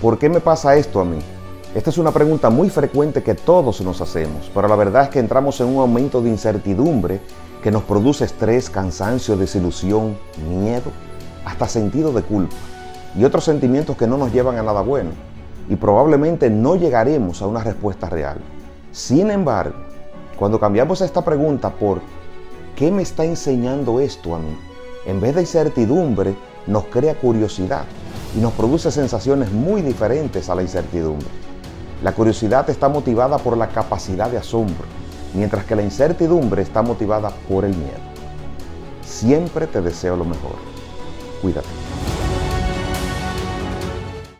¿Por qué me pasa esto a mí? Esta es una pregunta muy frecuente que todos nos hacemos, pero la verdad es que entramos en un aumento de incertidumbre que nos produce estrés, cansancio, desilusión, miedo, hasta sentido de culpa y otros sentimientos que no nos llevan a nada bueno y probablemente no llegaremos a una respuesta real. Sin embargo, cuando cambiamos esta pregunta por ¿qué me está enseñando esto a mí? En vez de incertidumbre, nos crea curiosidad y nos produce sensaciones muy diferentes a la incertidumbre. La curiosidad está motivada por la capacidad de asombro, mientras que la incertidumbre está motivada por el miedo. Siempre te deseo lo mejor. Cuídate.